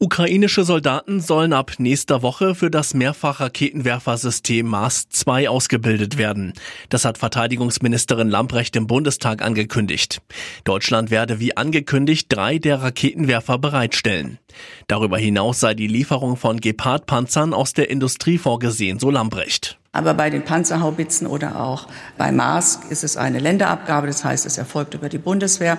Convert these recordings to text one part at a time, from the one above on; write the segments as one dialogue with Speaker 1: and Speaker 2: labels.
Speaker 1: Ukrainische Soldaten sollen ab nächster Woche für das Mehrfachraketenwerfersystem Mars 2 ausgebildet werden. Das hat Verteidigungsministerin Lamprecht im Bundestag angekündigt. Deutschland werde wie angekündigt drei der Raketenwerfer bereitstellen. Darüber hinaus sei die Lieferung von Gepard-Panzern aus der Industrie vorgesehen, so Lambrecht.
Speaker 2: Aber bei den Panzerhaubitzen oder auch bei Mars ist es eine Länderabgabe, das heißt, es erfolgt über die Bundeswehr.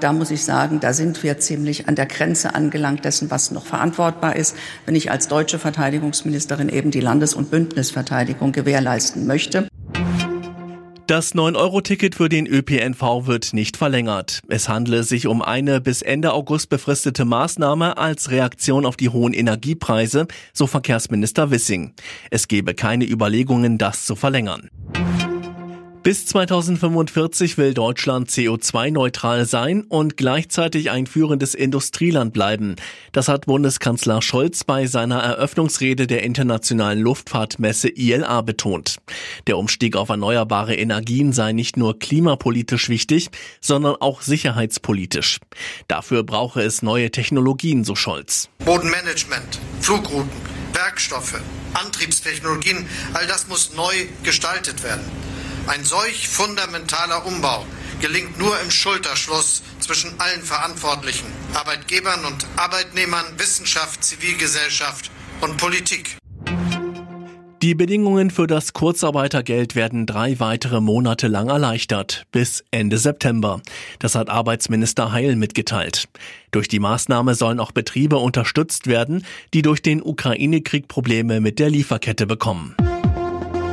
Speaker 2: Da muss ich sagen, da sind wir ziemlich an der Grenze angelangt dessen, was noch verantwortbar ist, wenn ich als deutsche Verteidigungsministerin eben die Landes- und Bündnisverteidigung gewährleisten möchte.
Speaker 1: Das 9-Euro-Ticket für den ÖPNV wird nicht verlängert. Es handle sich um eine bis Ende August befristete Maßnahme als Reaktion auf die hohen Energiepreise, so Verkehrsminister Wissing. Es gebe keine Überlegungen, das zu verlängern. Bis 2045 will Deutschland CO2-neutral sein und gleichzeitig ein führendes Industrieland bleiben. Das hat Bundeskanzler Scholz bei seiner Eröffnungsrede der internationalen Luftfahrtmesse ILA betont. Der Umstieg auf erneuerbare Energien sei nicht nur klimapolitisch wichtig, sondern auch sicherheitspolitisch. Dafür brauche es neue Technologien, so Scholz.
Speaker 3: Bodenmanagement, Flugrouten, Werkstoffe, Antriebstechnologien, all das muss neu gestaltet werden. Ein solch fundamentaler Umbau gelingt nur im Schulterschluss zwischen allen Verantwortlichen, Arbeitgebern und Arbeitnehmern, Wissenschaft, Zivilgesellschaft und Politik.
Speaker 1: Die Bedingungen für das Kurzarbeitergeld werden drei weitere Monate lang erleichtert, bis Ende September. Das hat Arbeitsminister Heil mitgeteilt. Durch die Maßnahme sollen auch Betriebe unterstützt werden, die durch den Ukraine-Krieg Probleme mit der Lieferkette bekommen.